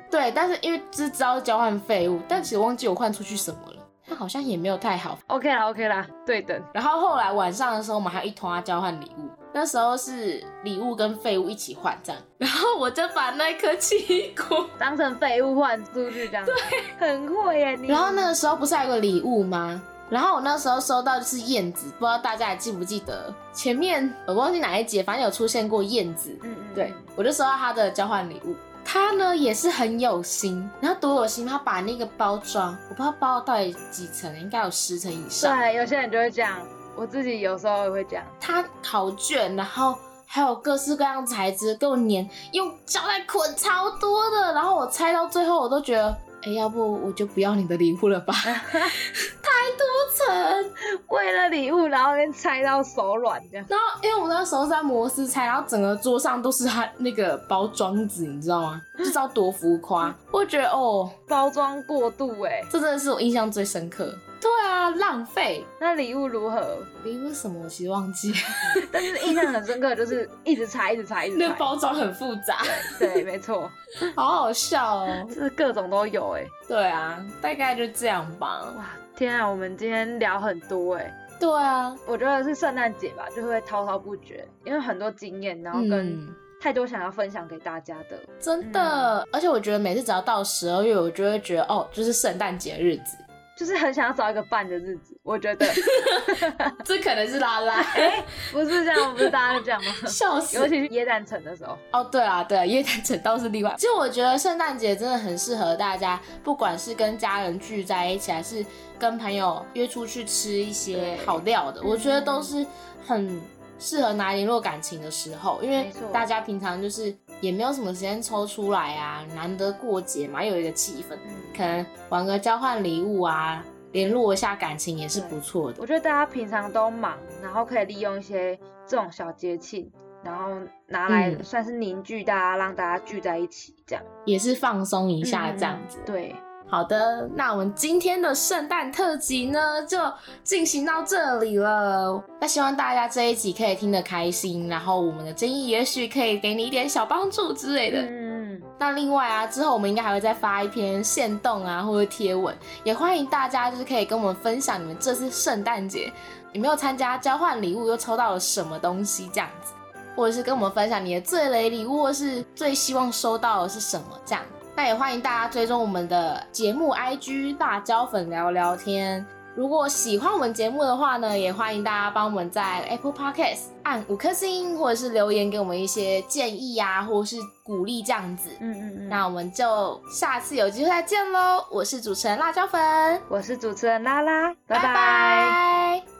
对，但是因为只知道交换废物，但其实忘记我换出去什么了，那好像也没有太好。OK 啦，OK 啦，对等。然后后来晚上的时候，我们还有一团交换礼物，那时候是礼物跟废物一起换这样，然后我就把那颗奇异果当成废物换出去这样，对，很会耶你。然后那个时候不是还有个礼物吗？然后我那时候收到就是燕子，不知道大家还记不记得？前面我忘记哪一节，反正有出现过燕子。嗯，嗯对，我就收到他的交换礼物。他呢也是很有心，然后多有心，他把那个包装，我不知道包到底几层，应该有十层以上。对，有些人就会这样，我自己有时候也会这样。他考卷，然后还有各式各样材质给我粘，用胶带捆超多的，然后我拆到最后，我都觉得，哎、要不我就不要你的礼物了吧，太多层。为了礼物，然后连拆到手软这样。然后因为我那时候是在摩斯拆，然后整个桌上都是他那个包装纸，你知道吗？不知道多浮夸，我觉得哦，包装过度哎，这真的是我印象最深刻。对啊，浪费那礼物如何？礼物什么我其实忘记了，但是印象很深刻，就是一直拆，一直拆，一直那。包装很复杂，对，没错，好好笑哦。就是各种都有哎。对啊，大概就这样吧。哇，天啊，我们今天聊很多哎。对啊，我觉得是圣诞节吧，就会滔滔不绝，因为很多经验，然后跟嗯太多想要分享给大家的。真的，而且我觉得每次只要到十二月，我就会觉得哦，就是圣诞节日子，就是很想要找一个伴的日子，我觉得 这可能是拉拉，不是这样，不是大家都这样吗？笑死尤。其是耶诞城的时候，哦，对啊，对啊，耶诞城倒是例外。其实我觉得圣诞节真的很适合大家，不管是跟家人聚在一起，还是跟朋友约出去吃一些好料的，我觉得都是很适合拿联络感情的时候，因为大家平常就是也没有什么时间抽出来啊，难得过节嘛，又有一个气氛，嗯，可能玩个交换礼物啊，联络一下感情也是不错的。我觉得大家平常都忙，然后可以利用一些这种小节庆，然后拿来嗯。算是凝聚大家，让大家聚在一起，这样。也是放松一下这样子。嗯对，好的，那我们今天的圣诞特辑呢，就进行到这里了。那希望大家这一集可以听得开心，然后我们的建议也许可以给你一点小帮助之类的。嗯，那另外啊，之后我们应该还会再发一篇线动啊，或者贴文，也欢迎大家就是可以跟我们分享你们这次圣诞节有没有参加交换礼物，又抽到了什么东西这样子，或者是跟我们分享你的最雷礼物，或是最希望收到的是什么这样。那也欢迎大家追踪我们的节目 IG 辣椒粉聊聊天。如果喜欢我们节目的话呢，也欢迎大家帮我们在 Apple Podcast 按五颗星，或者是留言给我们一些建议呀，或者是鼓励这样子。嗯嗯嗯。那我们就下次有机会再见喽！我是主持人辣椒粉，我是主持人拉拉，拜拜。